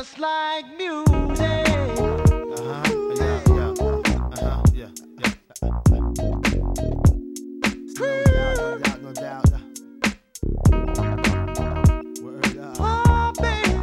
just like music. Uh-huh. Yeah, yeah. Uh-huh. Yeah, yeah. No doubt, no no doubt. Word up. Oh, baby.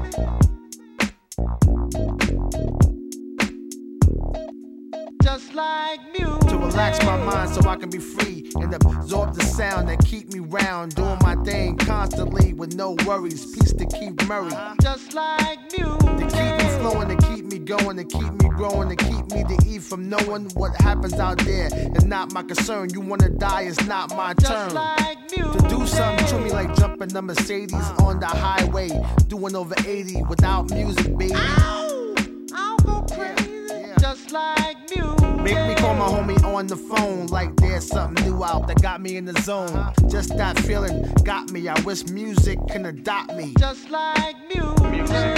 Just like music. to relax my mind so I can be free and absorb the sound that keep me round, doing my thing constantly with no worries. Peace to keep Murray, Just like music. To keep me flowing, to keep me going, to keep me growing, to keep me to eat from knowing what happens out there. It's not my concern. You wanna die, it's not my Just turn. like. To do something to me like jumping the Mercedes on the highway, doing over 80 without music, baby. Ow! I'll go crazy. Yeah. Just like music. Make me call my homie on the phone like there's something new out that got me in the zone. Uh-huh. Just that feeling got me. I wish music can adopt me. Just like music. Music,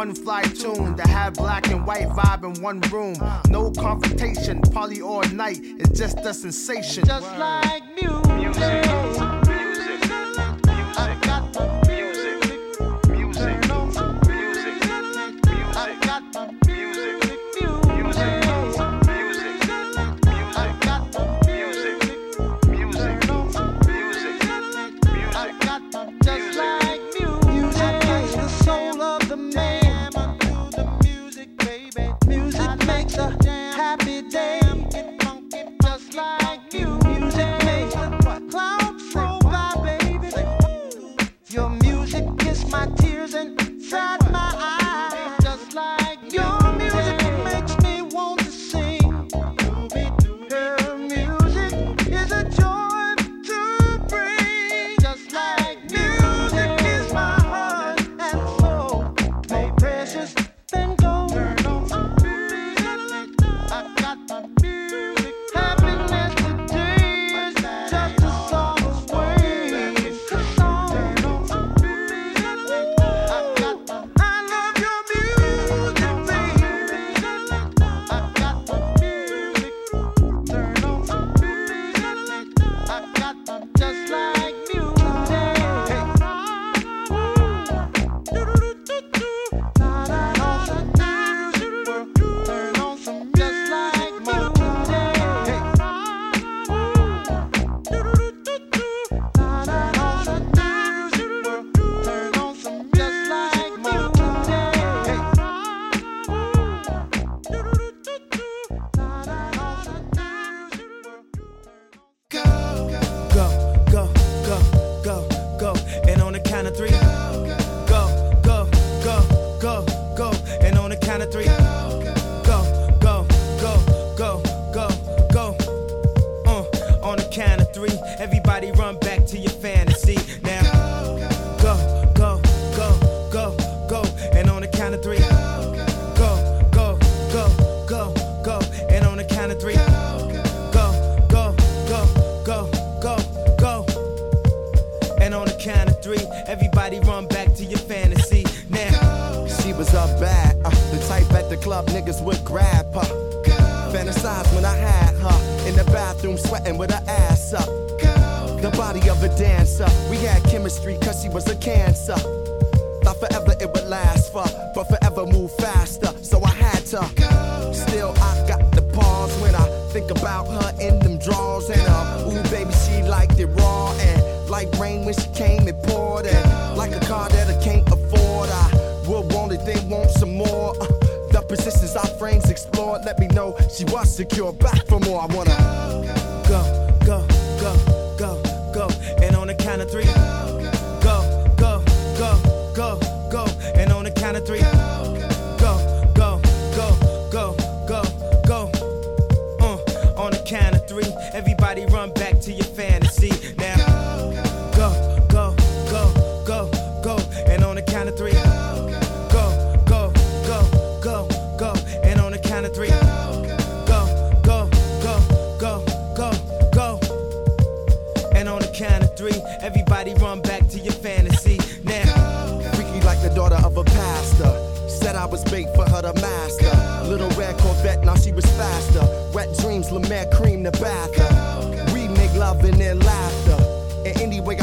One fly tune to have black and white vibe in one room. No confrontation, party all night. It's just a sensation. Just like music. I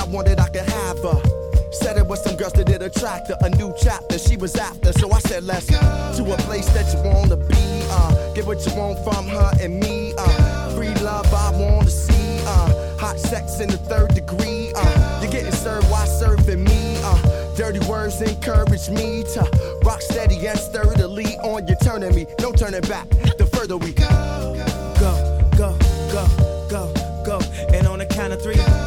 wanted, I could have her. Said it was some girls that did attract her. A new chapter she was after. So I said, let's go to a place that you wanna be. Uh, get what you want from her and me. Uh, free love I wanna see. Uh, hot sex in the third degree. Uh, you're getting served while serving me. Uh, dirty words encourage me to rock steady and sturdily on your turning me. No turning back. The further we go. Go, go, go, go, go. And on the count of three. Go,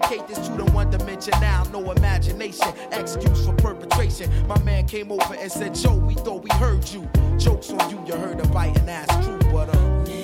this to the one dimension now, no imagination, excuse for perpetration. My man came over and said, Joe, we thought we heard you. Jokes on you, you heard a biting ass true, but uh.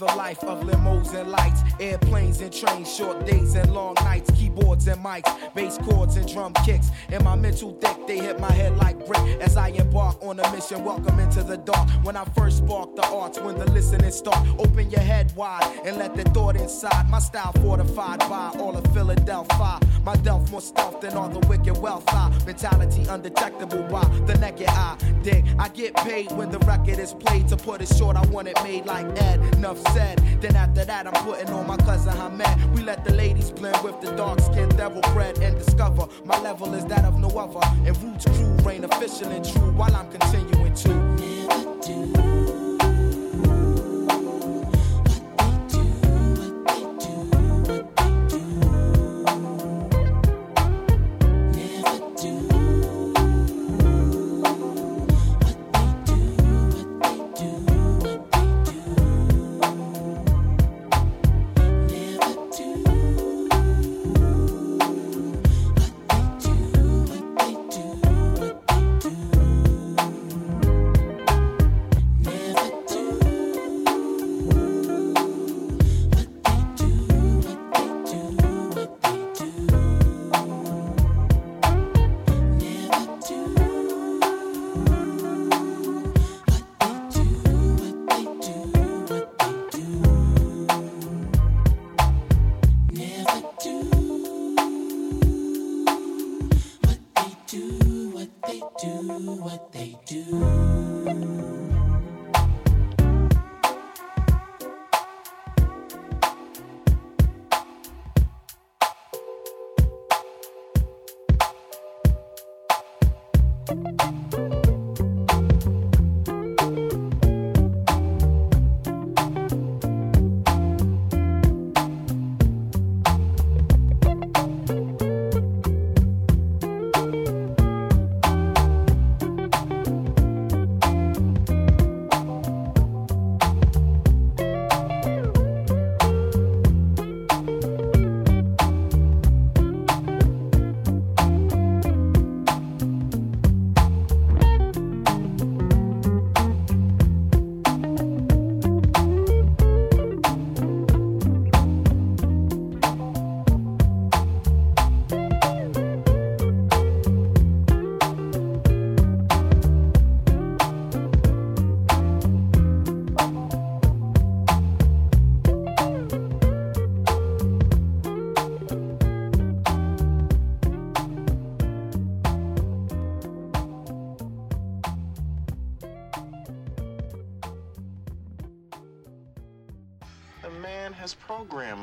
the life of limos and lights, airplanes and trains, short days and long nights, keyboards and mics, bass chords and drum kicks. In my mental deck, they hit my head like brick as I embark on a mission. Welcome into the dark. When I first spark the arts, when the listening start, open your head wide and let the thought inside. My style fortified by all of Philadelphia. My delf more stealth than all the wicked wealth. I mentality undetectable by the naked eye. Dig, I get paid when the record is played. To put it short, I want it made like Ed. Enough said. Then after that, I'm putting on my cousin Hamed. We let the ladies blend with the dark skinned devil bread and discover my level is that of no other. And Roots crew reign official and true while I'm continuing to. The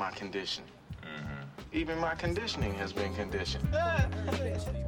my condition. Mm-hmm. Even my conditioning has been conditioned.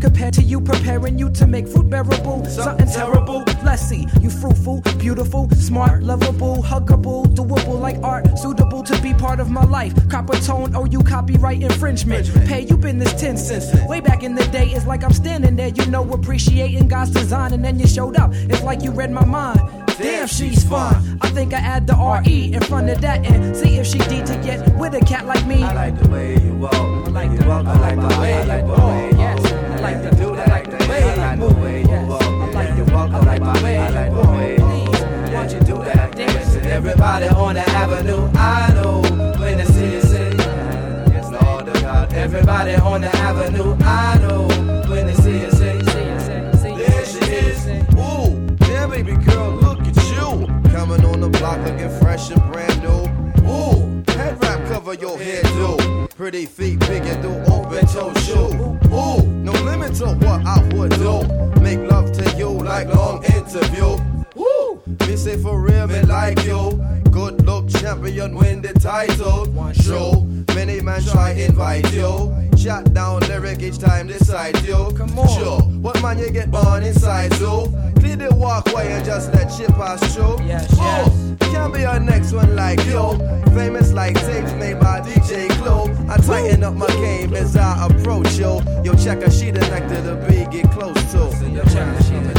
compared to you, preparing you to make fruit bearable. Something terrible. Let's you fruitful, beautiful, smart, lovable, huggable, doable like art, suitable to be part of my life. Copper tone, oh, you copyright infringement. Pay you been this 10 cents. Way back in the day, it's like I'm standing there, you know, appreciating God's design, and then you showed up. It's like you read my mind. Damn, she's fine. I think I add the RE in front of that and see if she D to get with a cat like me. I like the way you walk. I like you the- walk. I like the way I like you the walk. way you Yes, walk. I like the- do that. I like the way I like the way you walk. I like the- walk. I like the way you the walk. you Please, won't you do that dance? And Everybody on the avenue, I know when they see you say. Yes, Lord, oh God. Everybody on the avenue, I know when they see you say. There she is. Ooh, yeah, baby girl, look at you. Coming on the block looking fresh and brand new. Ooh, over your head, do. Pretty feet, and do open toe shoe. Ooh, limit to what I would do. Make love to you like long interview. Me say for real, me like you. Good look champion, win the title. Show many man try invite you. Shot down lyric each time decide you. Come on. Sure, what man you get born inside so? Clear the walkway and just let shit pass through. Yes, oh, Can't be our next one like you. Famous like tapes made by DJ Clue. I tighten up my game as I approach yo. Yo, check a sheet connected to be get close to. Yo, check a sheet connected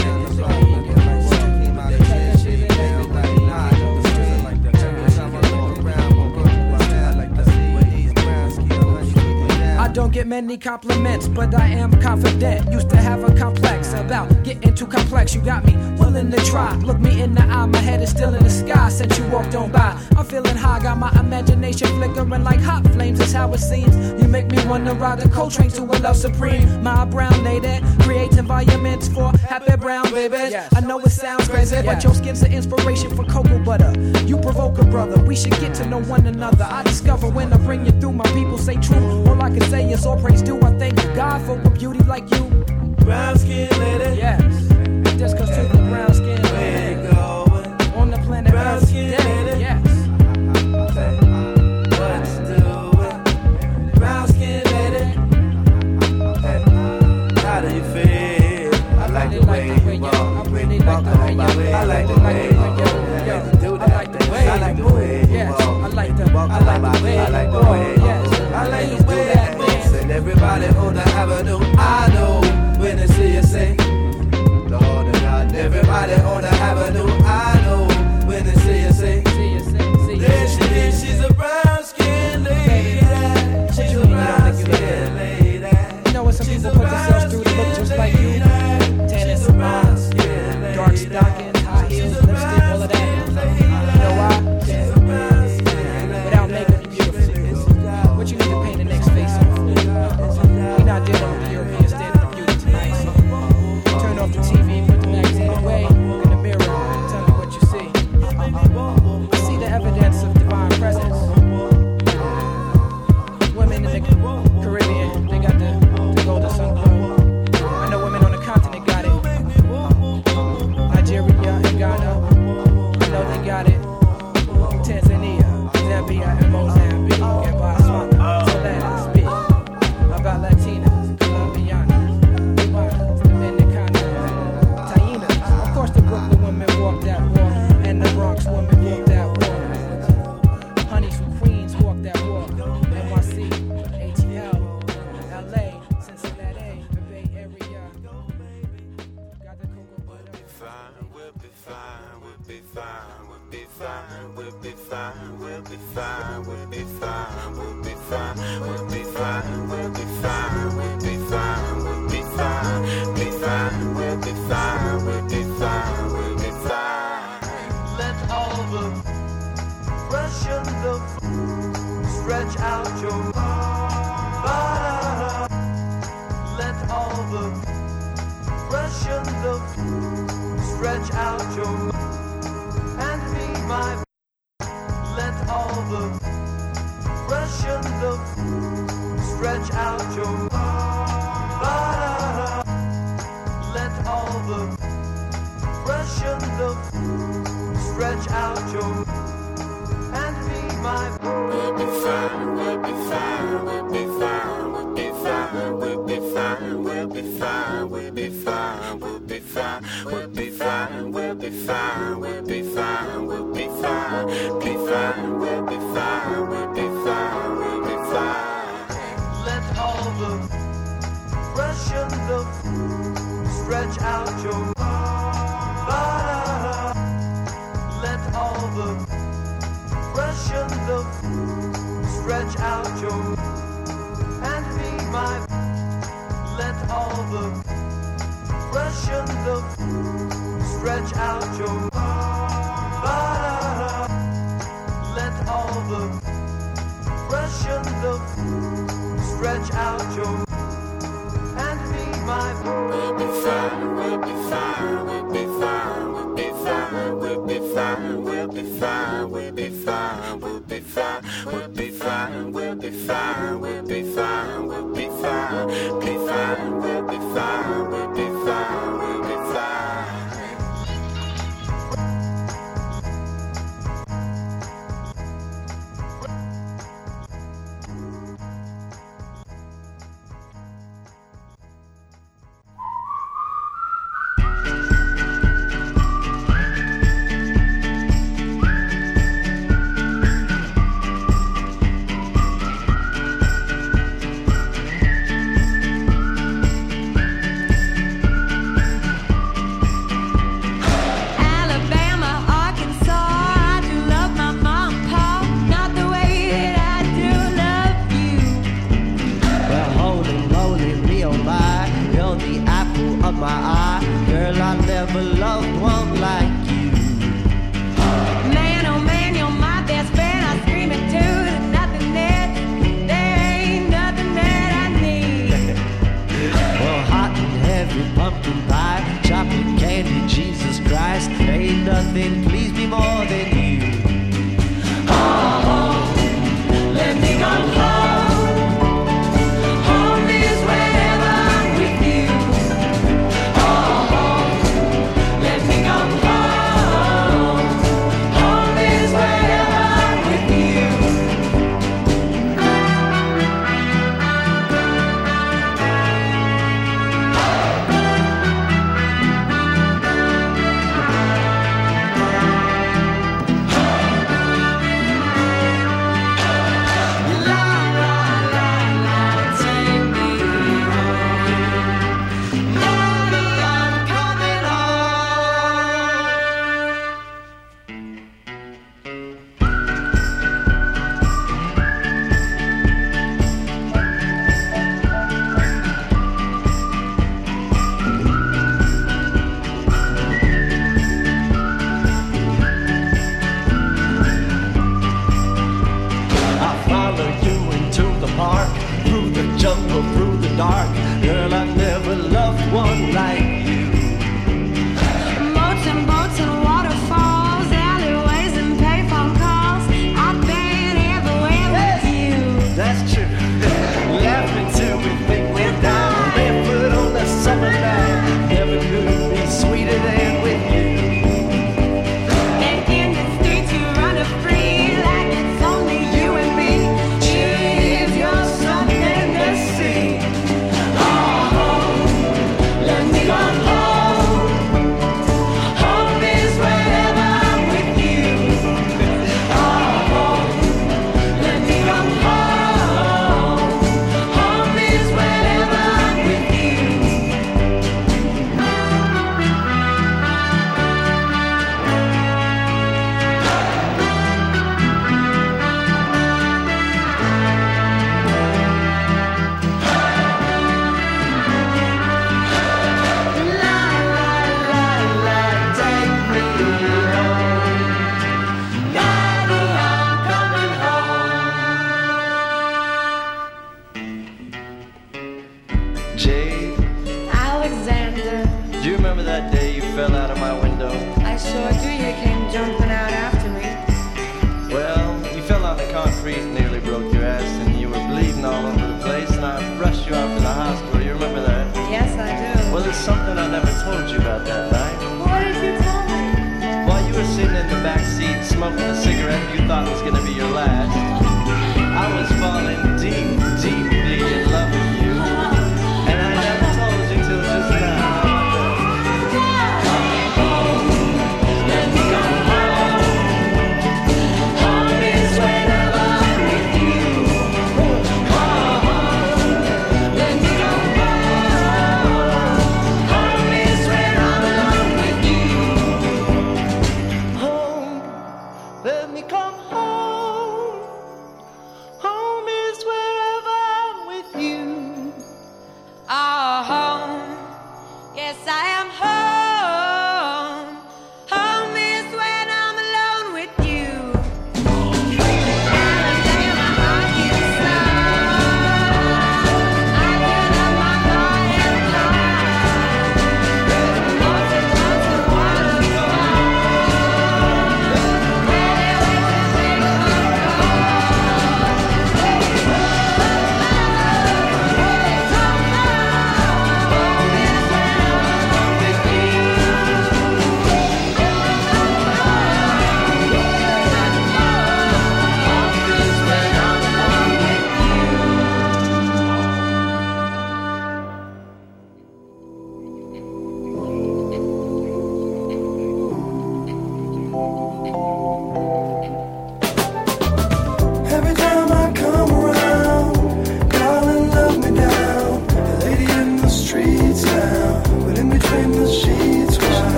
don't get many compliments, but I am confident. Used to have a complex about getting too complex. You got me willing to try. Look me in the eye, my head is still in the sky since you walked on by. I'm feeling high, got my imagination flickering like hot flames. That's how it seems. You make me wanna ride a cold train to a love supreme. My brown lady creates environments for happy brown babies. I know it sounds crazy, but your skin's an inspiration for cocoa butter. You provoke a brother. We should get to know one another. I discover when I bring you through. My people say true. All I can say it's all praise due. I thank God for a beauty like you. Brown skin lady. Yes. That's cause to brown skin lady. On the planet brown Earth skin today. you Yes. I like the way you walk. I like the way you walk. I like the way you walk. I like the way you walk. I like the way you walk. I like the way you walk everybody on the avenue, I know when they see you say, Lord God. Everybody on the avenue,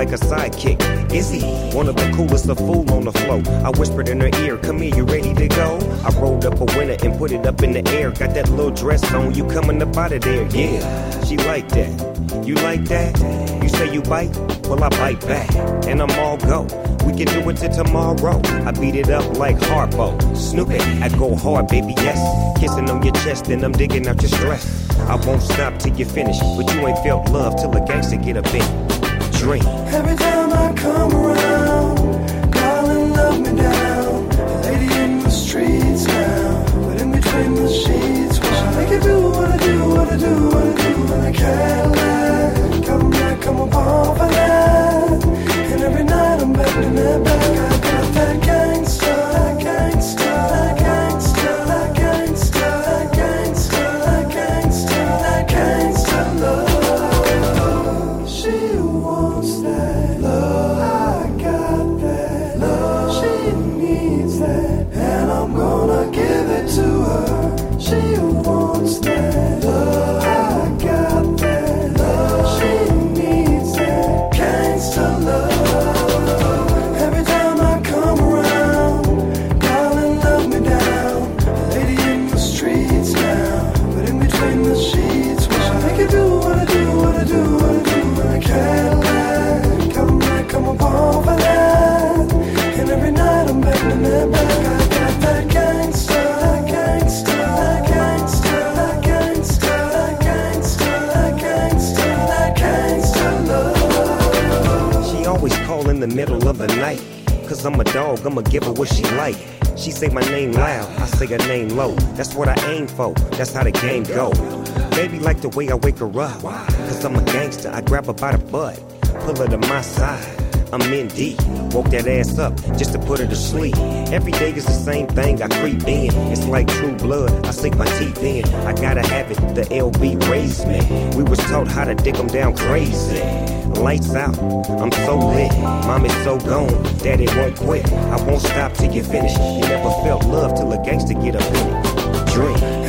like a sidekick. Izzy, one of the coolest, a fool on the flow. I whispered in her ear, "Come here, you ready to go?" I rolled up a winner and put it up in the air. Got that little dress on, you coming up out of there? Yeah, she like that. You like that? You say you bite? Well, I bite back, and I'm all go. We can do it till tomorrow. I beat it up like Harpo. Snoop it, I go hard, baby, yes. Kissing on your chest, and I'm digging out your stress. I won't stop till you finish, but you ain't felt love till a gangster get a bit. Dream. Every time I come around, darling, love me down. Lady in the streets now, but in between the sheets, I make you do, what I do, what I do, what I do, and I can't. Come back, come upon for that. And every night I'm bending it back. Cause I'm a dog, I'ma give her what she like. She say my name loud, I say her name low. That's what I aim for, that's how the game go. Baby like the way I wake her up. Cause I'm a gangster, I grab her by the butt. Pull her to my side. I'm in deep, woke that ass up just to put her to sleep. Every day is the same thing, I creep in. It's like true blood, I sink my teeth in. I gotta have it, the LB raised me. We was taught how to dick 'em down crazy. Lights out, I'm so lit. Mom is so gone, daddy won't quit. I won't stop till you finish. You never felt love till a gangster get up in it. Dream.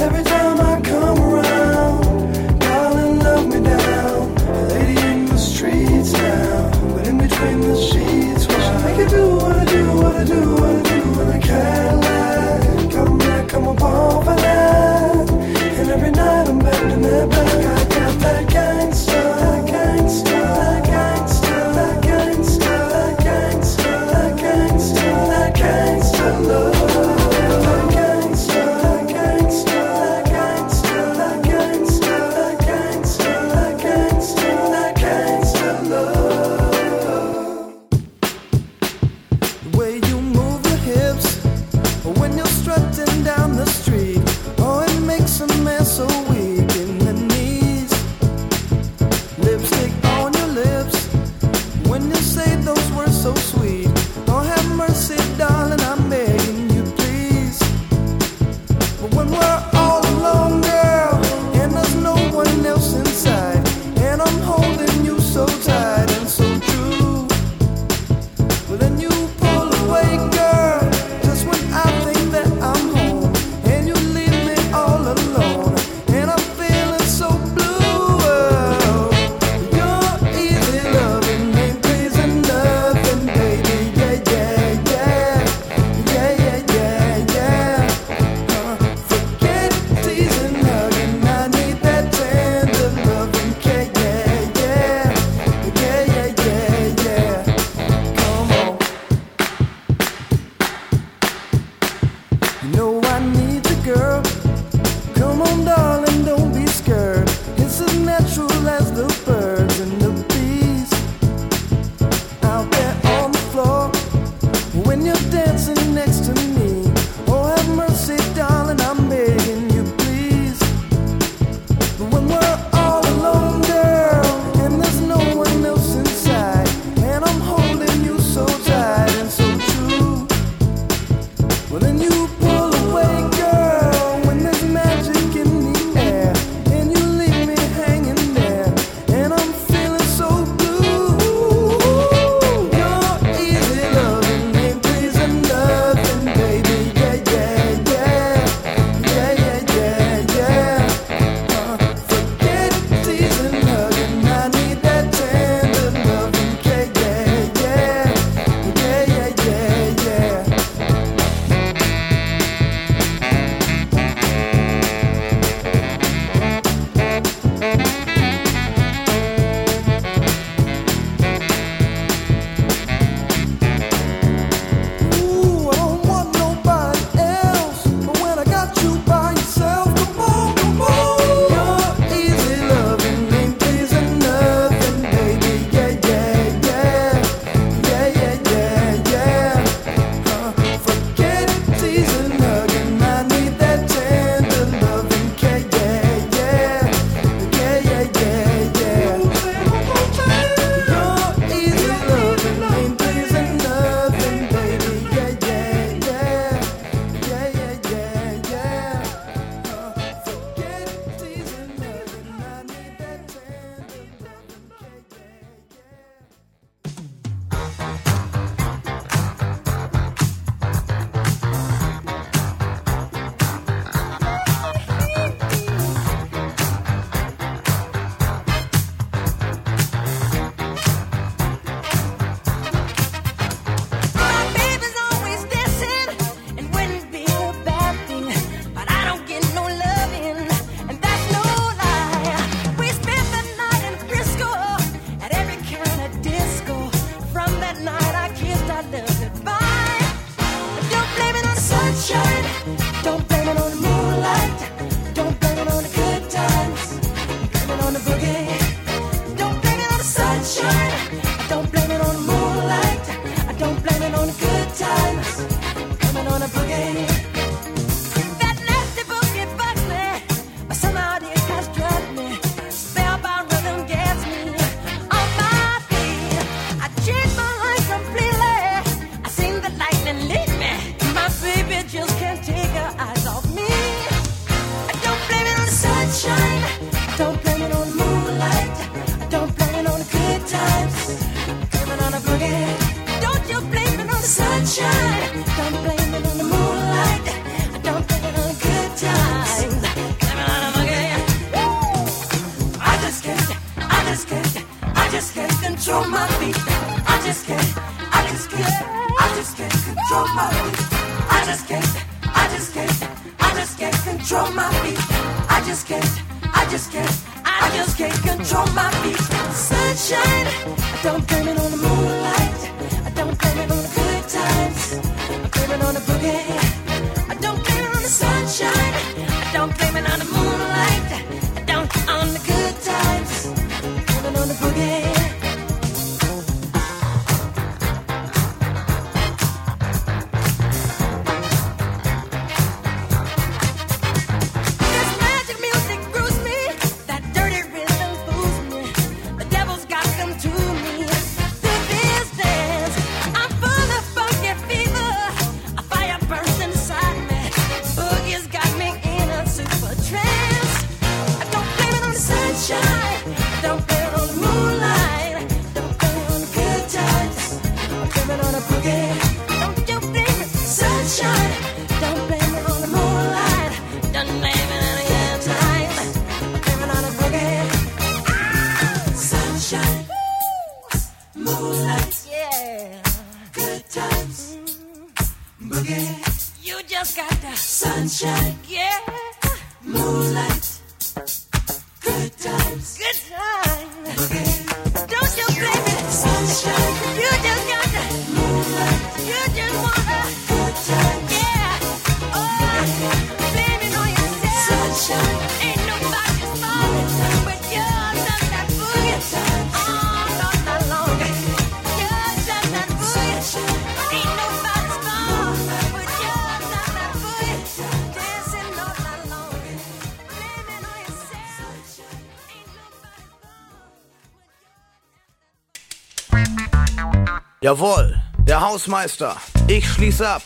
Jawohl, der Hausmeister. Ich schließ ab.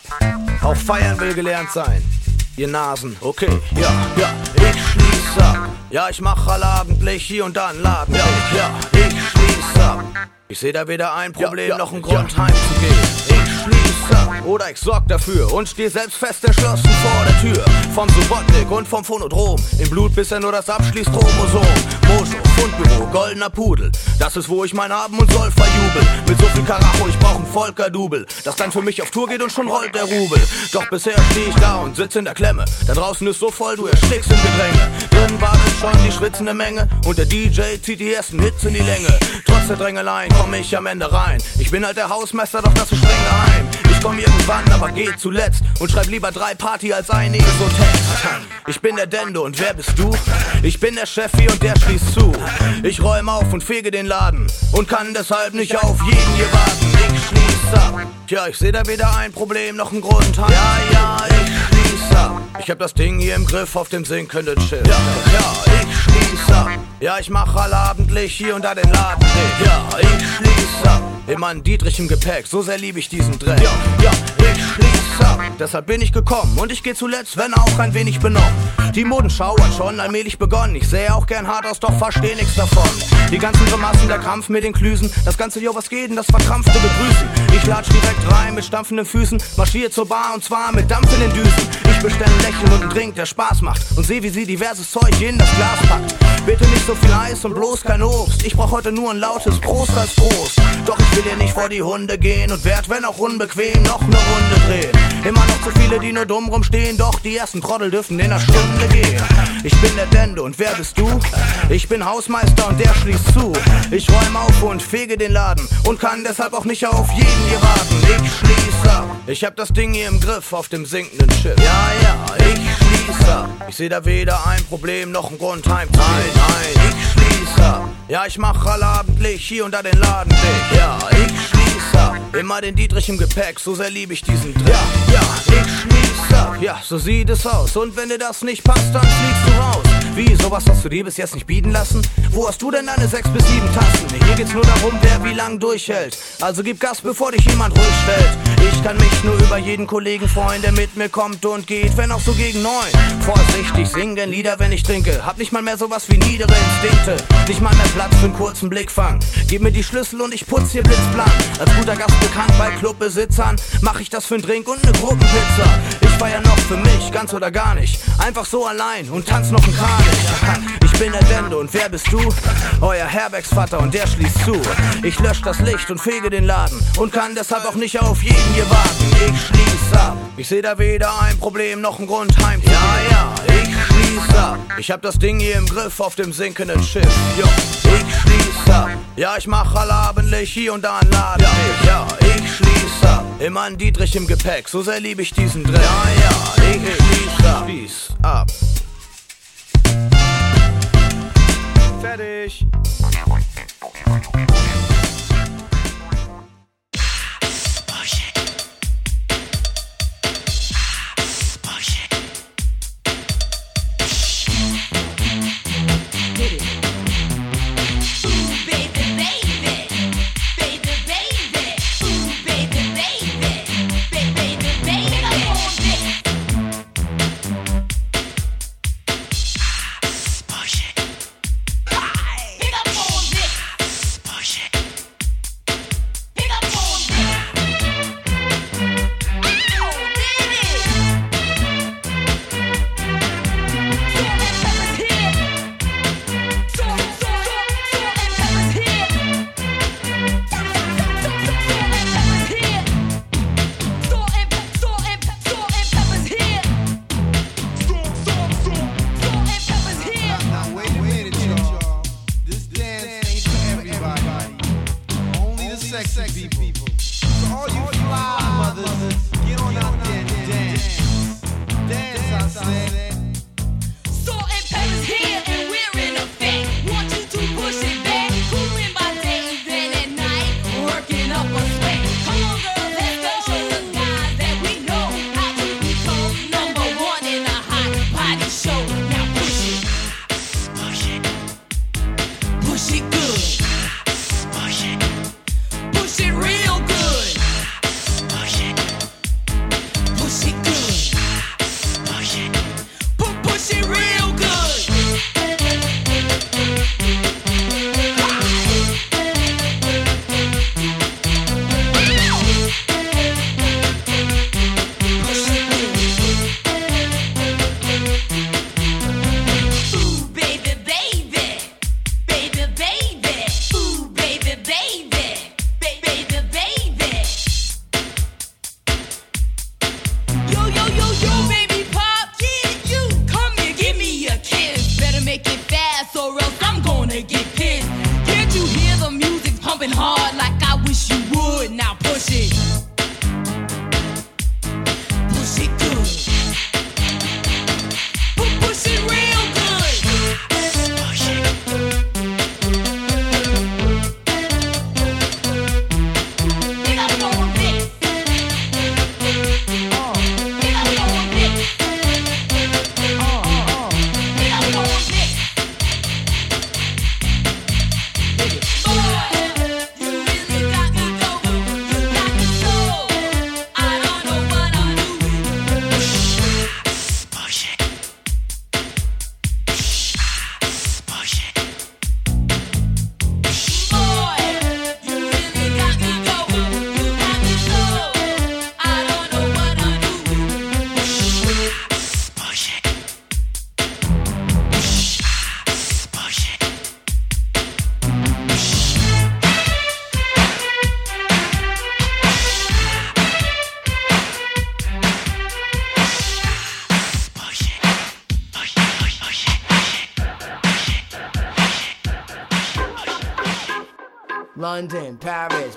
Auch feiern will gelernt sein. Ihr Nasen, okay, ja, ja, ich schließ ab. Ja, ich mach allabendlich hier und da einen Laden. Ja, ja, ich schließ ab. Ich seh da weder ein Problem noch einen Grund heimzugehen. Ich schließ ab. Oder ich sorg dafür und steh selbst fest erschlossen vor der Tür. Vom Subotnik und vom Phonodrom. Im Blut bisher nur das Abschließchromosom. Mojo, Fundbüro, goldener Pudel. Das ist, wo ich mein Haben und Soll verjubel. Mit so viel Karacho, ich brauch ein Volker-Double. Das dann für mich auf Tour geht und schon rollt der Rubel. Doch bisher steh ich da und sitz in der Klemme. Da draußen ist so voll, du erstickst im Gedränge. Drin war es schon die schwitzende Menge. Und der DJ zieht die ersten Hits in die Länge. Trotz der Drängeleien komm ich am Ende rein. Ich bin halt der Hausmeister, doch das ist streng geheim. Komm irgendwann, aber geh zuletzt. Und schreib lieber drei Party als ein ESO-Text. Ich bin der Dendo und wer bist du? Ich bin der Chefi und der schließt zu. Ich räum auf und fege den Laden. Und kann deshalb nicht auf jeden hier warten. Ich schließ ab. Tja, ich seh da weder ein Problem noch einen Grund. Ja, ja, ich schließ ab. Ich hab das Ding hier im Griff auf dem sinkenden Schiff. Ja, ja, ich schließ ab. Ja, ich mach allabendlich hier und da den Laden. Ja, ich schließ ab. Immer ein Dietrich im Gepäck, so sehr lieb ich diesen Dreck. Ja, ja, ich schließ ab. Deshalb bin ich gekommen und ich geh zuletzt, wenn auch ein wenig benommen. Die Modenschau hat schon allmählich begonnen. Ich sähe auch gern hart aus, doch versteh nix davon. Die ganzen Grimassen, der Krampf mit den Klüsen. Das ganze, jo, was geht denn, das verkrampfte Begrüßen. Ich latsch direkt rein mit stampfenden Füßen. Marschier zur Bar und zwar mit Dampf in den Düsen. Ich bestell ein Lächeln und einen Drink, der Spaß macht. Und seh, wie sie diverses Zeug in das Glas packt. Bitte nicht so viel Eis und bloß kein Obst. Ich brauch heute nur ein lautes Prost als Prost. Doch ich will hier nicht vor die Hunde gehen und werd, wenn auch unbequem, noch ne Runde drehen. Immer noch zu viele, die nur dumm rumstehen, doch die ersten Trottel dürfen in einer Stunde gehen. Ich bin der Dende und wer bist du? Ich bin Hausmeister und der schließt zu. Ich räum auf und fege den Laden und kann deshalb auch nicht auf jeden hier warten. Ich schließ ab. Ich hab das Ding hier im Griff auf dem sinkenden Schiff. Ja, ja, ich schließ ab. Ich seh da weder ein Problem noch einen Grund heim. Nein, nein, ich schließ ab. Ja, ich mach allabendlich hier und da den Laden dicht. Ja, ich schließ ab. Immer den Dietrich im Gepäck, so sehr lieb ich diesen Dreck. Ja, ja, ich schließ ab. Ja, so sieht es aus. Und wenn dir das nicht passt, dann fliegst du raus. Wie, sowas hast du dir bis jetzt nicht bieten lassen? Wo hast du denn deine sechs bis sieben Tassen? Hier geht's nur darum, wer wie lang durchhält. Also gib Gas, bevor dich jemand ruhig stellt. Ich kann mich nur über jeden Kollegen freuen, der mit mir kommt und geht, wenn auch so gegen neun. Vorsichtig, sing denn Lieder, wenn ich trinke. Hab nicht mal mehr sowas wie niedere Instinkte. Nicht mal mehr Platz für einen kurzen Blickfang. Gib mir die Schlüssel und ich putz hier blitzblank. Als guter Gast bekannt bei Clubbesitzern, mach ich das für einen Drink und ne Gruppenpizza. Ich feier noch für mich, ganz oder gar nicht. Einfach so allein und tanz noch ein Kranich. Ich bin der Dendo und wer bist du? Euer Herbergsvater und der schließt zu. Ich lösch das Licht und fege den Laden und kann deshalb auch nicht auf jeden hier warten. Ich schließ ab. Ich seh da weder ein Problem noch einen Grund heim. Ja, ja, schließ ab. Ich hab das Ding hier im Griff auf dem sinkenden Schiff. Jo, ich schließ ab. Ja, ich mach allabendlich hier und da einen Laden. Ja, ja, ich schließ ab. Immer ein Dietrich im Gepäck, so sehr lieb ich diesen Dreck. Ja, ja, ich schließ ab. Schließ ab. Fertig.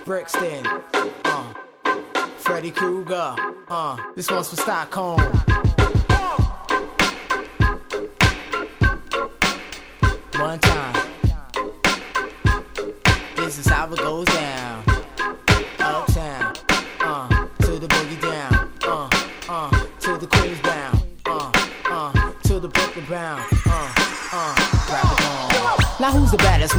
Brixton, uh, Freddy Krueger, uh, this one's for Stockholm. One time, this is how it goes down.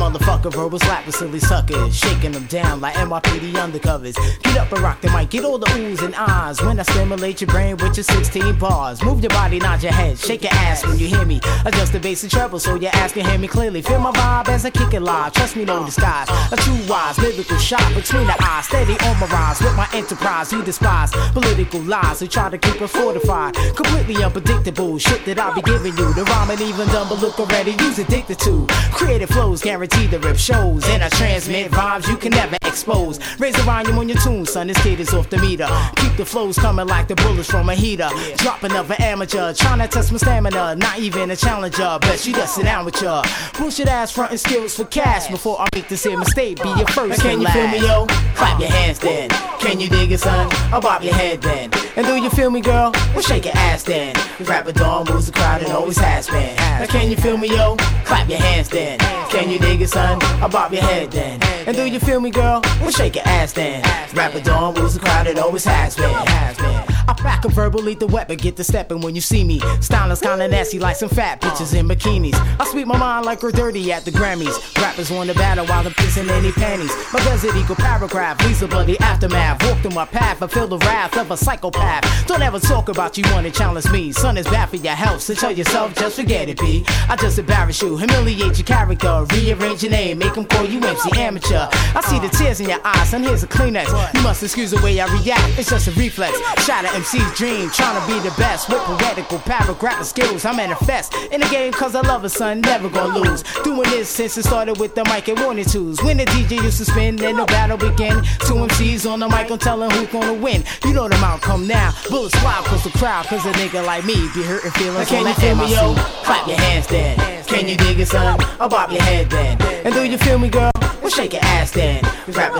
Motherfucker? Verbal slapper, silly suckers. Shaking them down like NYPD undercovers. Get up and rock the mic, get all the oohs and ahs. When I stimulate your brain with your 16 bars. Move your body, nod your head, shake your ass when you hear me. Adjust the bass and treble so your ass can hear me clearly. Feel my vibe as I kick it live. Trust me, no disguise. A true wise, lyrical shot between the eyes. Steady on my rise with my enterprise. You despise political lies who try to keep it fortified. Completely unpredictable shit that I be giving you. The rhyme ain't even done, but look already. You's addicted to. Creative flows guarantee the rip shows. And I transmit vibes you can never expose. Raise the volume on your tune, son. This kid is off the meter. Keep the flows coming like the bullets from a heater. Dropping Drop another amateur. Trying to test my stamina. Not even a challenger. Bet you just sit down with ya. Bullshit ass frontin' skills for cash before I make this here mistake. Be your first. Now can you feel me, yo? Clap your hands then. Can you dig it, son? I'll bob your head then. And do you feel me, girl? Well, shake your ass then. Rapper Dawn moves the crowd and always has been. Now can you feel me, yo? Clap your hands then. Can you dig it, son? I'll bob your head then. And do you feel me, girl? Well, shake your ass then. Rapper Dawn moves the crowd and always has been. I pack a verbal lethal weapon, get the steppin' when you see me. Stylish kinda nasty like some fat bitches in bikinis. I sweep my mind like we're dirty at the Grammys. Rappers want to battle while I'm pissing any panties. My desert eagle paragraph leaves bloody aftermath. Walk through my path, I feel the wrath of a psychopath. Don't ever talk about you wanna challenge me. Son is bad for your health, so tell yourself just forget it, B. I just embarrass you, humiliate your character, rearrange your name, make them call you MC amateur. I see the tears in your eyes, son, here's a Kleenex. You must excuse the way I react, it's just a reflex. Shatter MC's dream, trying to be the best with poetical paragraph skills. I manifest in the game cause I love a son, never gonna lose. Doing this since it started with the mic and warning twos. When the DJ used to spin, then the battle begin. Two MCs on the mic, I'm telling who's gonna win. You know the outcome now. Bullets fly cause the crowd, cause a nigga like me be hurting feelings. Can you feel me, yo? Clap your hands then. Can you dig it, son? I'll bob your head then. And do you feel me, girl? Well, shake your ass then.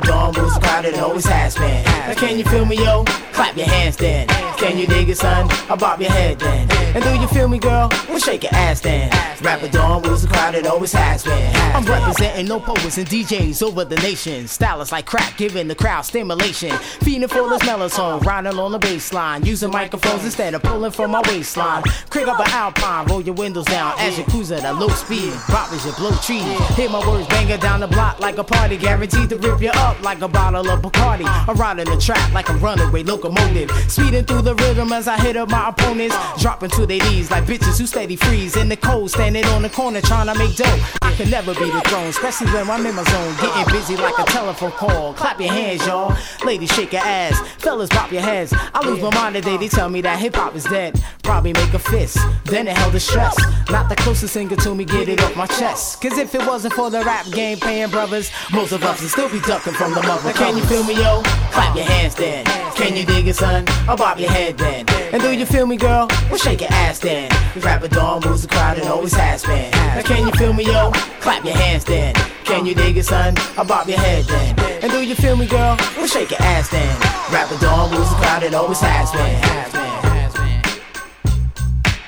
Dawn moves the crowd and always has been. Now, can you feel me, yo? Clap your hands then. Can you dig it, son? I'll bob your head then. And do you feel me, girl? Well, shake your ass then. Rapper Dawn moves the crowd and always has been. I'm representing no poets and DJs over the nation. Stylists like crack, giving the crowd stimulation. Feeding for this melatonin, riding on the bass line. Using microphones instead of pulling from my waistline. Crank up an alpine, roll your windows down as you cruise at a low speed. Drop as you blow trees. Hear my words banging down the block like a party. Guaranteed to rip you up like a bottle of Bacardi. I'm riding the track like a runaway locomotive. Speeding through the rhythm as I hit up my opponents. Dropping to their knees like bitches who steady freeze. In the cold, standing on the corner trying to make dough. I can never be the throne, especially when I'm in my zone. Getting busy like a telephone call. Clap your hands, y'all. Ladies, shake your ass. Fellas, pop your heads. I lose my mind today. They tell me that hip hop is dead. Probably make a fist. Then it held the stress. Not the closest singer to me, get it off my chest. Cause if it wasn't for the rap game paying brothers, most of us would still be ducking from the mother. Can you feel me, yo? Clap your hands then. Can you dig it, son? Bob your head then. And do you feel me, girl? Well, shake your ass then. Rap Rapper Dawn moves the crowd and always has been. Now can you feel me, yo? Clap your hands then. Can you dig it, son? I'll bob your head then. And do you feel me, girl? Well, shake your ass then. Rap Rapper Dawn moves the crowd and always. Has been.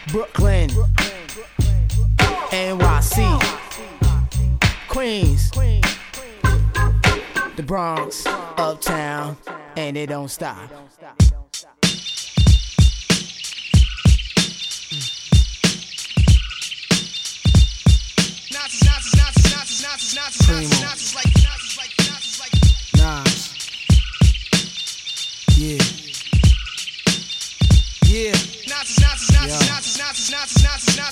Brooklyn, NYC, Queens, the Bronx, Uptown, and it don't stop. Nas.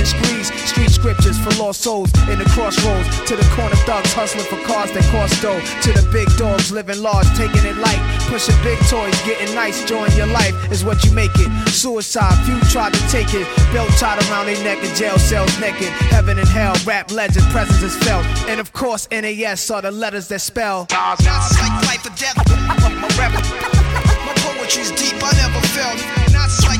and squeeze. Street scriptures for lost souls in the crossroads. To the corner thugs hustling for cars that cost dough. To the big dogs living large, taking it light. Pushing big toys, getting nice, join your life is what you make it. Suicide, few tried to take it. Belt tied around their neck in jail cells naked. Heaven and hell, rap legend, presence is felt. And of course, NAS are the letters that spell. Like life or death. My my poetry's deep. I never felt. Like,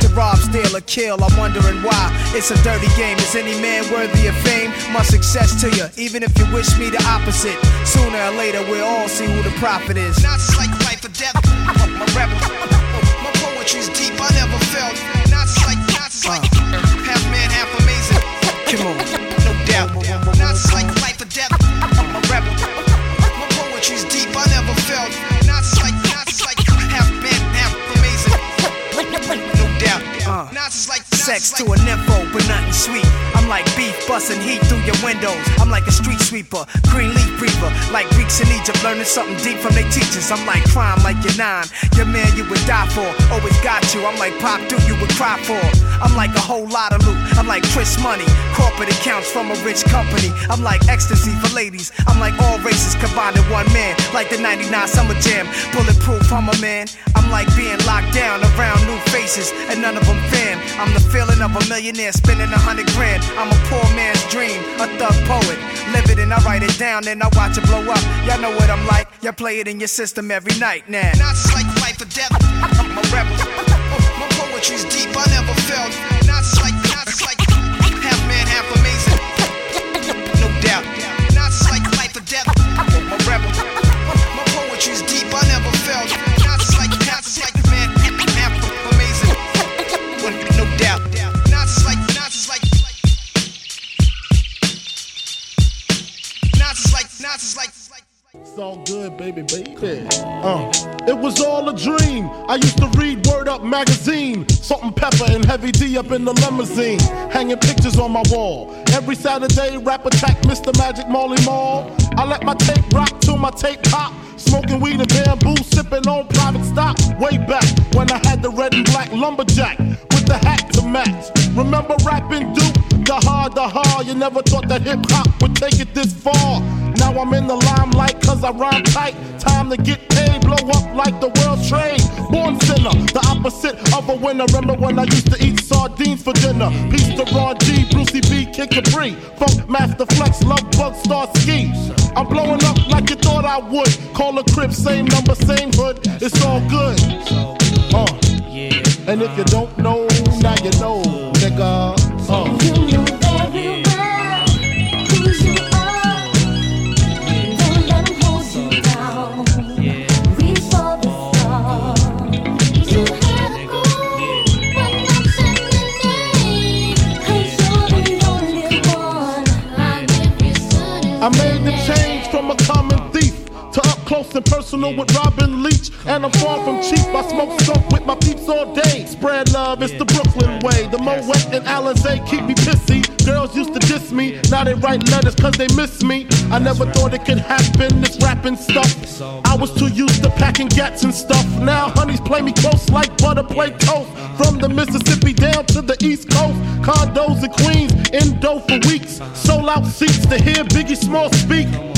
To rob, steal, or kill, I'm wondering why. It's a dirty game. Is any man worthy of fame? My success to you, even if you wish me the opposite. Sooner or later, we'll all see who the prophet is. Not like life or death. My rebel. My poetry's deep. I never felt. Not like, not like uh. half man, half amazing. Come on. Sex to a nympho, but nothing sweet. I'm like beef busting heat through your windows. I'm like a street sweeper, green leaf reaper. Like Greeks in Egypt, learning something deep from their teachers. I'm like crime, like you're nine. Your man you would die for, always got you. I'm like Pop Duke, you would cry for. I'm like a whole lot of loot. I'm like Chris Money, corporate accounts from a rich company. I'm like ecstasy for ladies. I'm like all races combined in one man. Like the 99 Summer Jam, bulletproof, I'm a man. I'm like being locked down around new faces, and none of them fam. I'm the feeling of a millionaire spending a hundred grand. I'm a poor man's dream, a thug poet. Live it and I write it down, then I watch it blow up. Y'all know what I'm like. Y'all play it in your system every night now. Not like life or death. I'm a rebel. My poetry's deep. I never felt. All good, baby, baby. Uh, it was all a dream. I used to read Word Up magazine, Salt-N-Pepa and Heavy D up in the limousine, hanging pictures on my wall. Every Saturday, rap attack Mr. Magic Marley Marl. I let my tape rock till my tape pop. Smoking weed and bamboo, sipping on private stock. Way back when I had the red and black lumberjack with the hat to match. Remember rapping Duke? The hard, the hard. You never thought that hip hop would take it this far. Now I'm in the limelight cause I rhyme tight. Time to get paid, blow up like the world's trade. Born sinner, the opposite of a winner. Remember when I used to eat sardines for dinner? Peace to Ron G, Brucey B, Kid Capri. Funkmaster Flex, Lovebug Starski. I'm blowing up like you thought I would. Call a crib, same number, same hood. It's all good. Uh. And if you don't know, love, it's the Brooklyn way. The Moet and Alizé keep me pissy. Girls used to diss me, now they write letters cause they miss me. I never thought it could happen, this rapping stuff. I was too used to packing gats and stuff. Now honeys play me close like butter play toast. From the Mississippi down to the East Coast. Condos in Queens, in dough for weeks. Sold out seats to hear Biggie Small speak.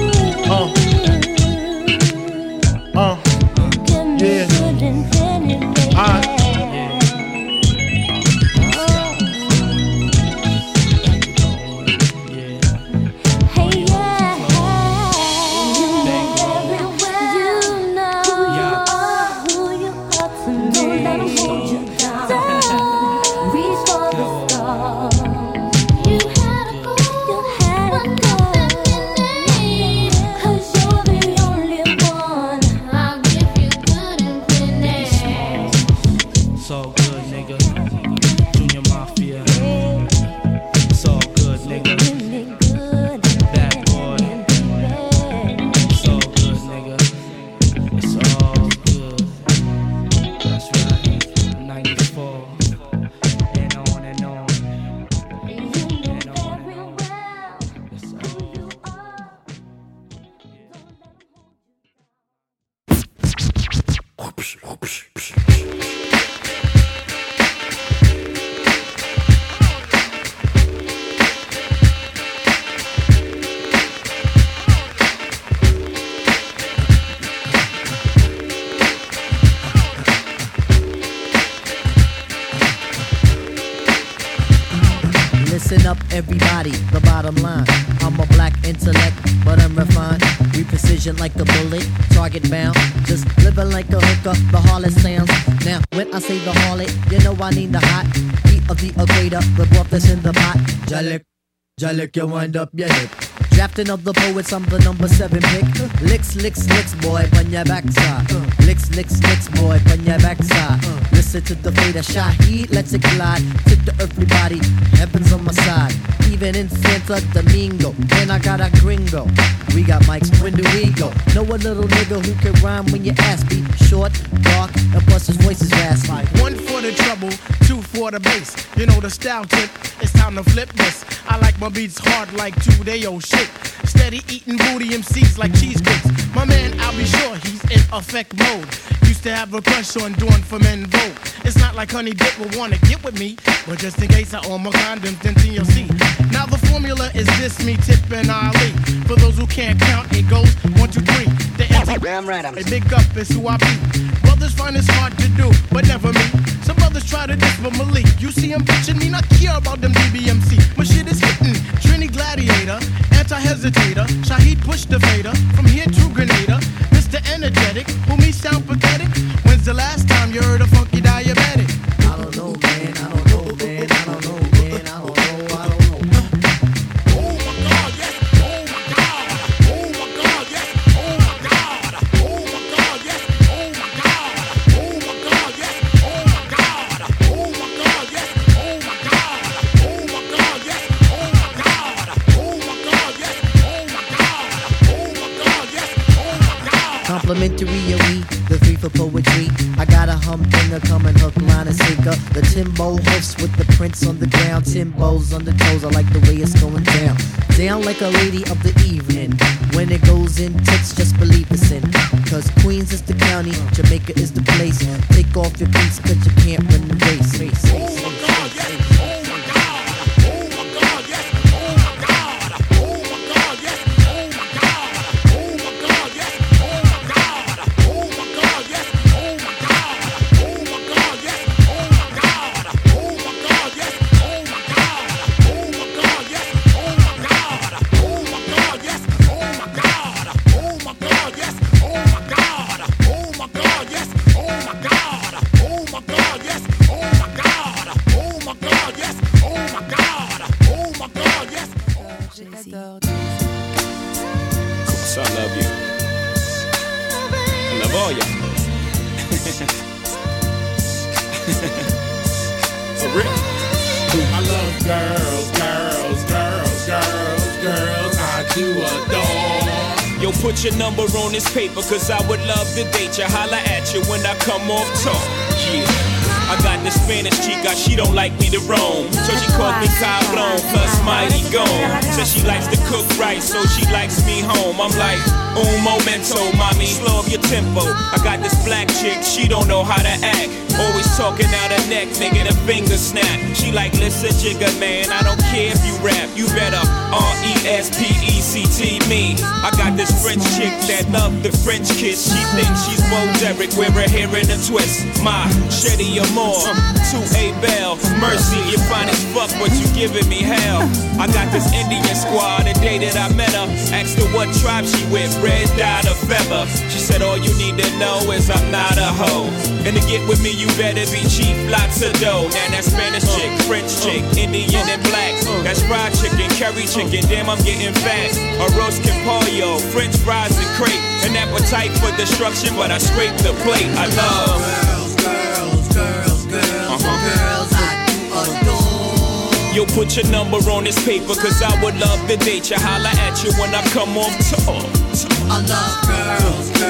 Jalik, you wind up your hip. Drafting of the poets, I'm the number seven pick. Licks, licks, licks, boy, on your backside. Licks, licks, licks, boy, on your backside. Listen to the fate of Shaheed, let's it collide. Tip the earthly body, heaven's on my side. Even in Santo Domingo, and I got a gringo. We got mics, when do we go? Know a little nigga who can rhyme when you ask me. Short, dark, and plus his voice is raspy. One for the trouble, two for the bass. You know the style tip, it's time to flip this. I like my beats hard like two day old shit. Steady eating booty MCs like cheesecakes. My man, I'll be sure he's in effect mode. Used to have a crush on doing for men vote. It's not like Honey Dip will wanna get with me, but just in case I own my condoms, then TLC. Now the formula is this, me, Tip, and Ali. For those who can't count, it goes one, two, three. The Damn right, I'm a big up is who I be. Brothers find it's hard to do, but never me. Some brothers try to diss but Malik. You see him bitching me, not care about them DBMC. My shit is hitting. Trini Gladiator, anti-hesitator. Shaheed push the fader. From here to Grenada. Mr. Energetic, who me sound pathetic. When's the last time you heard a funky Timbos on the toes, I like the way it's going down. Down like a lady of the evening. When it goes in tits, just believe it's in. Cause Queens is the county, Jamaica is the place. Take off your listen, jigga, man, I don't care if you rap. You better R-E-S-P-E-C-T me. I got this French chick that love the French kiss. She thinks she's Bo Derek, wear her hair in a twist. My Shetty Amore, to A Bell. Mercy, you fine as fuck, but you giving me hell. I got this Indian squad, the day that I met her. Asked her what tribe she with, red dot or feather. Said, all you need to know is I'm not a hoe. And to get with me, you better be cheap, lots of dough. Now that Spanish chick, French chick, Indian and black. That's fried chicken, curry chicken, damn, I'm getting fat. A roast con pollo, French fries and crepe. An appetite for destruction, but I scrape the plate. I love girls, girls, girls, girls, uh-huh. girls. I do adore. Yo, put your number on this paper, cause I would love to date you. Holla at you when I come off tour. I love girls, girls,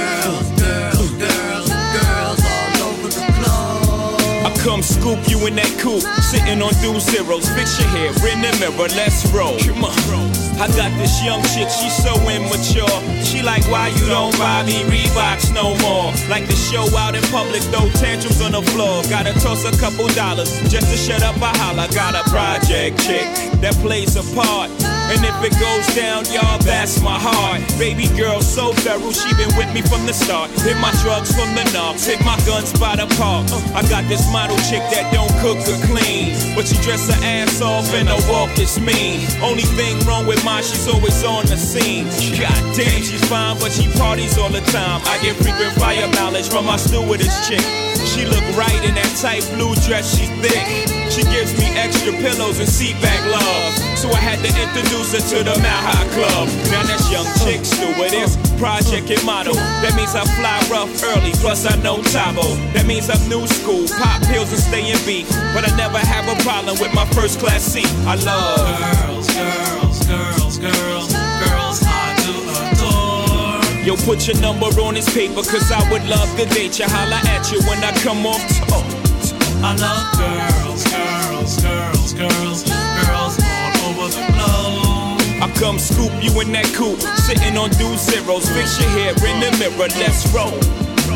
come scoop you in that coupe, sitting on two zeros. Fix your hair in the mirror, let's roll. Come on. I got this young chick, she's so immature. She like, why you don't buy me Reeboks no more? Like to show out in public, throw tantrums on the floor. Gotta toss a couple dollars just to shut up a holler. Got a project chick that plays a part. And if it goes down, y'all, that's my heart. Baby girl, so thorough, she been with me from the start. Hit my drugs from the knobs, hit my guns by the park. I got this model chick that don't cook or clean. But she dress her ass off and her walk is mean. Only thing wrong with mine, she's always on the scene. God damn, she's fine, but she parties all the time. I get frequent fire mileage from my stewardess chick. She look right in that tight blue dress, she thick. She gives me extra pillows and seat back love. So I had to introduce her to the High Club. Now that's young chick stewardess, project and model. That means I fly rough early, plus I know Tabo. That means I'm new school, pop pills and stay in beat. But I never have a problem with my first class seat. I love girls, girls, girls, girls, girls. I do adore. Yo, put your number on this paper, cause I would love to date you. Holla at you when I come off top. I love girls, girls, girls, girls all over the globe. I come scoop you in that coupe, sitting on two zeros. Fix your hair in the mirror, let's roll.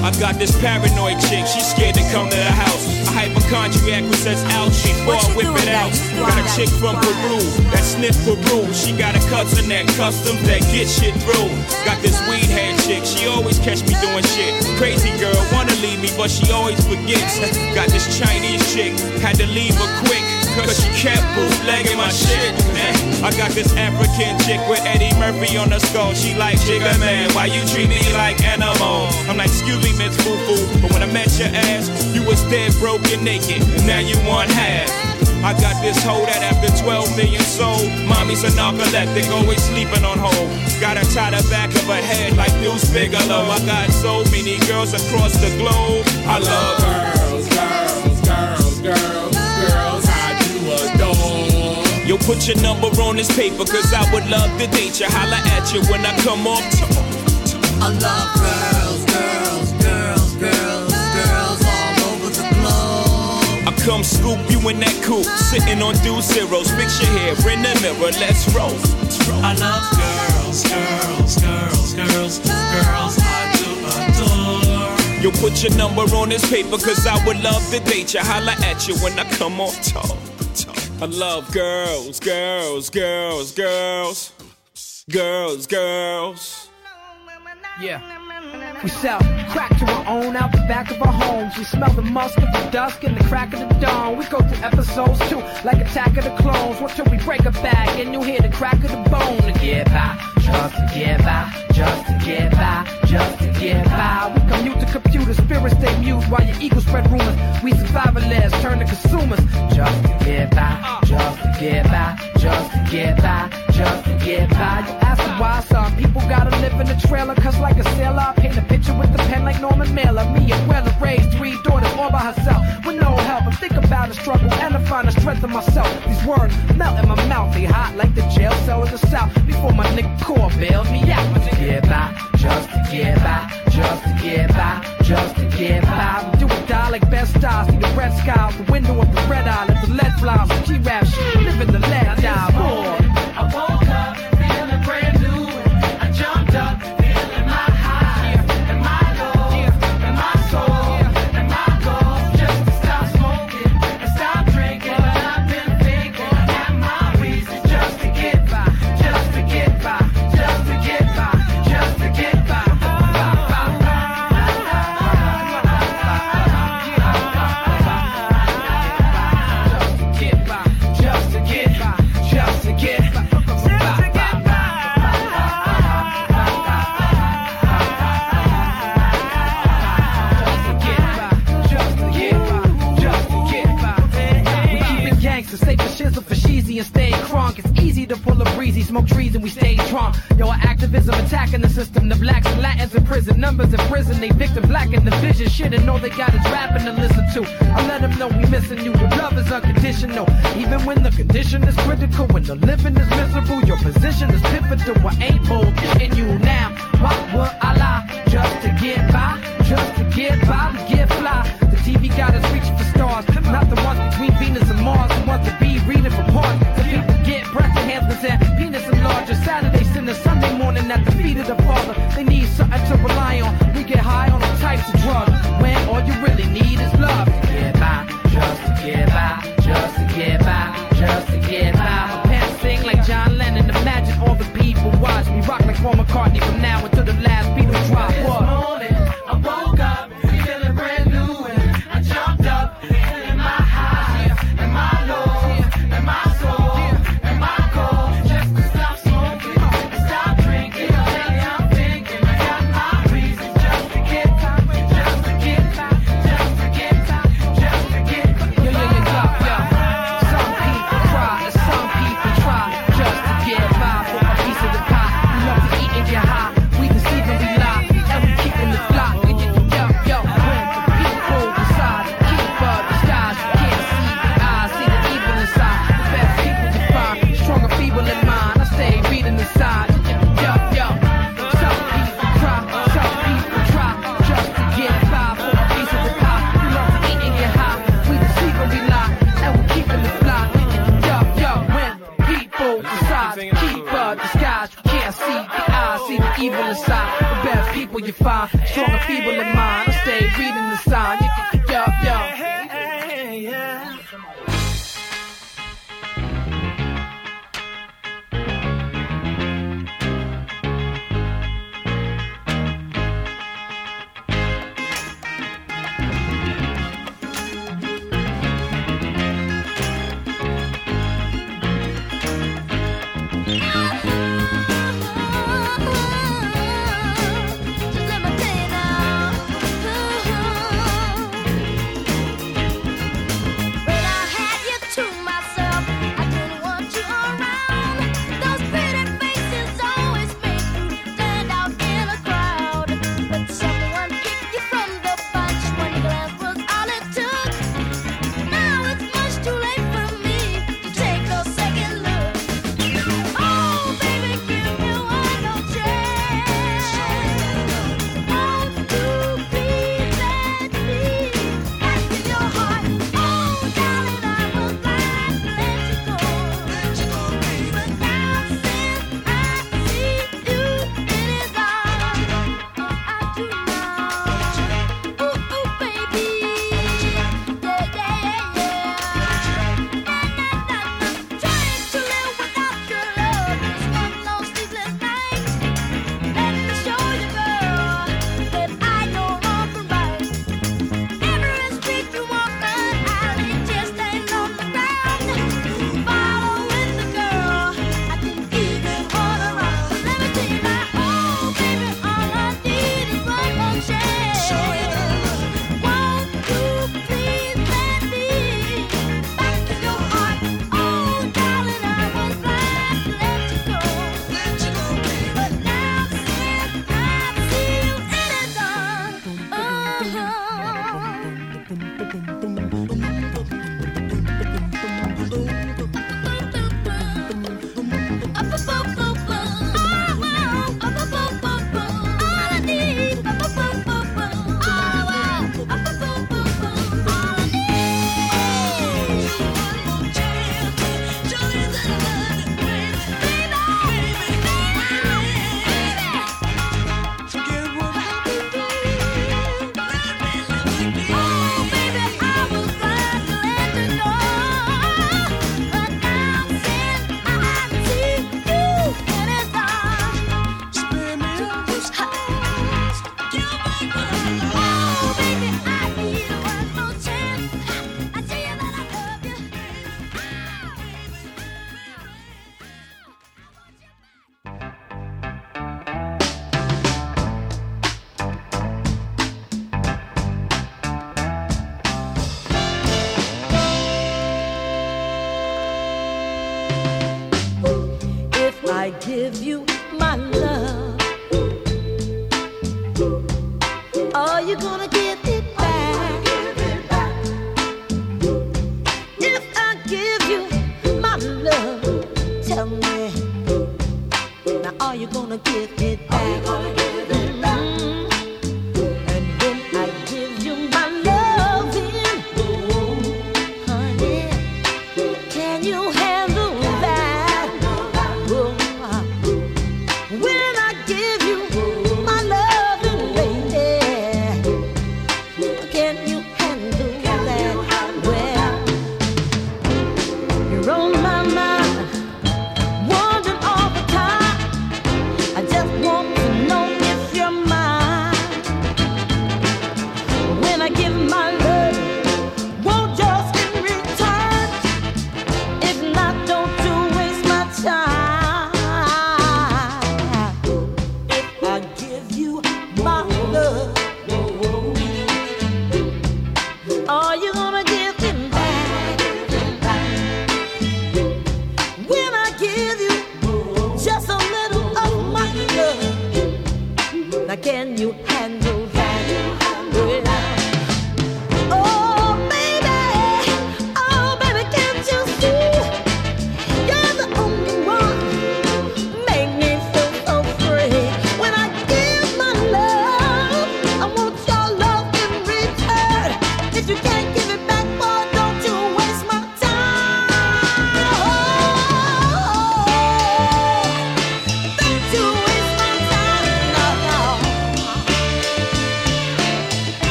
I got this paranoid chick, she's scared to come to the house. A hypochondriac who says ouch before I whip it out. Got a chick from Peru that sniff Peru. She got a cousin that customs that get shit through. Got this weed head chick, she always catch me doing shit. Crazy girl, wanna leave me, but she always forgets. Got this Chinese chick, had to leave her quick. Cause she kept bootlegging my shit, man. I got this African chick with Eddie Murphy on the skull. She like, Jigga man, why you treat me like animal? I'm like, excuse me, Miss Foo Foo. But when I met your ass, you was dead, broken, naked. Now you want half. I got this hoe that after 12 million sold, mommy's a narcoleptic, always sleeping on hold. Got her tie the back of her head like Deuce Bigalow. I got so many girls across the globe. I love girls, girls, girls, girls. I do adore. Yo, put your number on this paper, cause I would love to date you. Holla at you when I come off. I love girls, girls, girls, girls, girls all over the globe. I come scoop you in that coupe, sitting on two zeros. Fix your hair in the mirror, let's roll. I love girls, girls, girls, girls, girls. I do adore. Yo, put your number on this paper, cause I would love to date you. Holla at you when I come off top. I love girls, girls, girls, girls, girls, girls. Yeah. We sell crack to our own out the back of our homes. We smell the musk of the dusk and the crack of the dawn. We go through episodes too, like Attack of the Clones. What till we break a back and you hear the crack of the bone to get by. Just to get by, just to get by, just to get by. We commute to computers, spirits stay mute while your ego spread rumors. We survivalists turn to consumers, just to get by, just to get by, just to get by, just to get by. You ask why some people gotta live in a trailer, cause like a sailor, I paint a picture with the pen like Norman Mailer. Me and Weller raised three daughters all by herself with no help. I think about the struggle and I find the strength in myself. These words melt in my mouth, they hot like the jail cell in the south. Before my nigga core bailed me out. Just to get by, just to get by, just to get by, just to get by. We do or die like Bed-Stuy. See the red sky the window of the red eye. Let the lead fly. Some G-rap shit, live in the lead die. Breezy, smoke trees and we stay strong. Yo, our activism attacking the system. The blacks and Latins in prison, numbers in prison. They victim black in the vision. Shit, and all they got is rapping to listen to. I let them know we missing you. The love is unconditional. Even when the condition is critical, when the living is miserable, your position is pivotal. I ain't bold in you now. Why would I lie? Just to get by, just to get by, to get fly. The TV got us reaching for stars, not the ones Morning at the feet of the Father. They need something to rely on. We get high on all types of drugs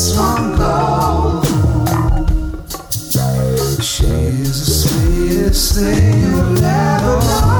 let this one go. She is the sweetest thing you'll ever know.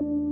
Bringing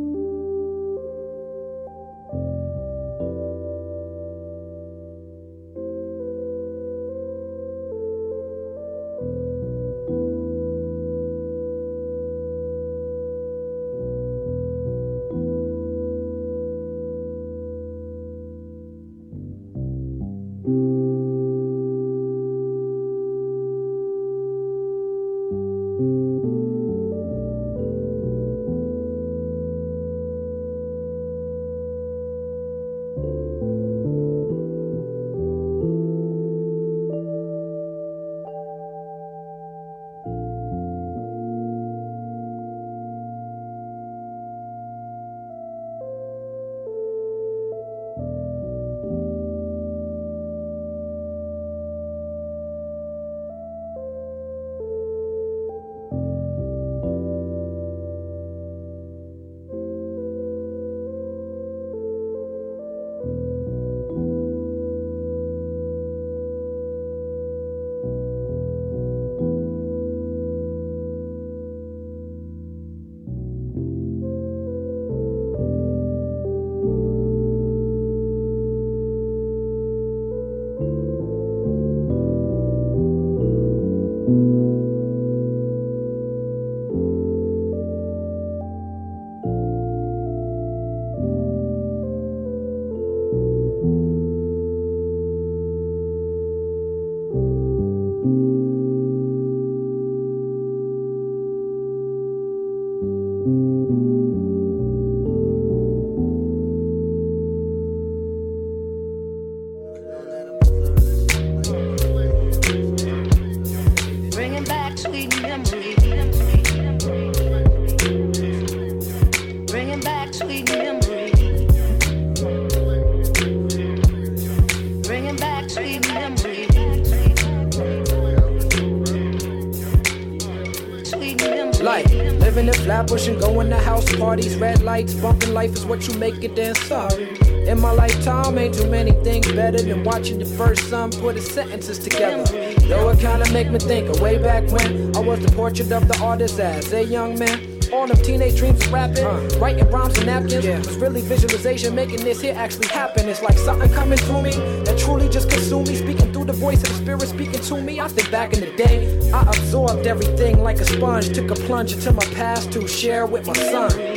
lights, bumping life is what you make it. Then sorry. In my lifetime, ain't too many things better than watching the first son put his sentences together. Though it kinda make me think of way back when I was the portrait of the artist as a young man. All them teenage dreams of rapping, writing rhymes and napkins was really visualization, making this here actually happen. It's like something coming through me that truly just consumed me, speaking through the voice of the spirit speaking to me. I think back in the day, I absorbed everything like a sponge, took a plunge into my past to share with my son.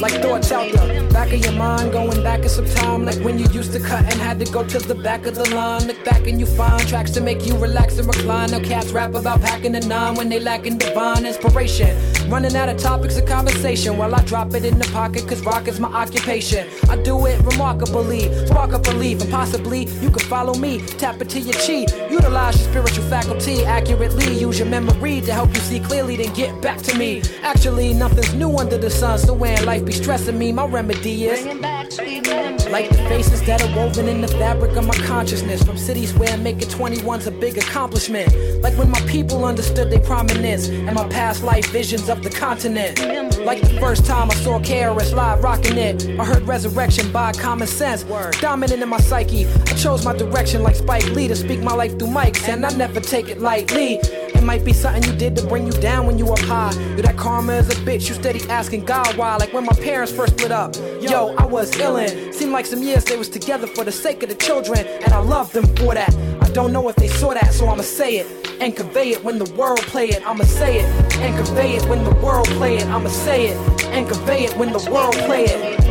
Like thoughts out the back of your mind, going back in some time. Like when you used to cut and had to go to the back of the line. Look back and you find tracks to make you relax and recline. Now cats rap about packing a nine when they lacking divine inspiration. Running out of topics of conversation while I drop it in the pocket, cause rock is my occupation. I do it remarkably, spark up belief, and possibly you can follow me. Tap into your chi, utilize your spiritual faculty accurately. Use your memory to help you see clearly, then get back to me. Actually, nothing's new under the sun, so when life be stressing me, my remedy is Bringing back. Like the faces that are woven in the fabric of my consciousness. From cities where making 21's a big accomplishment. Like when my people understood their prominence and my past life visions of the continent. Like the first time I saw KRS Live rocking it. I heard Resurrection by Common Sense. Dominant in my psyche. I chose my direction like Spike Lee to speak my life through mics, and I never take it lightly. It might be something you did to bring you down when you up high. Yo, that karma is a bitch, you steady asking God why. Like when my parents first split up. Yo, I was illin'. Seemed like some years they was together for the sake of the children, and I loved them for that. I don't know if they saw that, so I'ma say it and convey it when the world play it. I'ma say it and convey it when the world play it. I'ma say it and convey it when the world play it.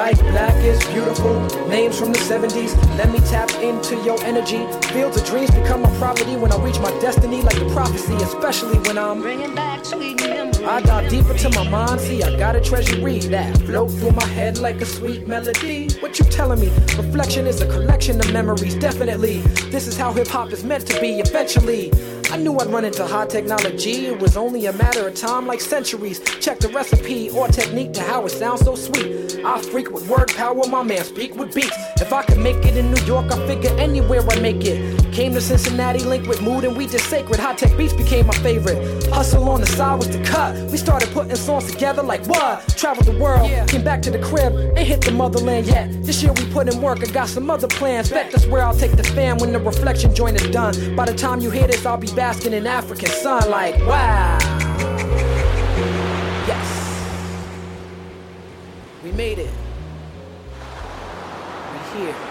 Like black is beautiful, names from the 70s. Let me tap into your energy. Fields of dreams become my property when I reach my destiny, like the prophecy, especially when I'm Bringing back sweet memories. I dive deeper to my mind, see I got a treasury that float through my head like a sweet melody. What you telling me? Reflection is a collection of memories, definitely. This is how hip hop is meant to be eventually. I knew I'd run into high technology. It was only a matter of time, like centuries. Check the recipe or technique to how it sounds so sweet. I freak with word power, my man speak with beats. If I could make it in New York, I figure anywhere I make it. Came to Cincinnati, linked with Mood, and we just sacred. Hi-Tek beats became my favorite. Hustle on the side was the cut. We started putting songs together like what? Traveled the world, came back to the crib, ain't hit the motherland yet. This year we put in work, I got some other plans. Bet that's where I'll take the fam when the reflection joint is done. By the time you hear this, I'll be basking in African sun like wow. Yes. We made it. We here.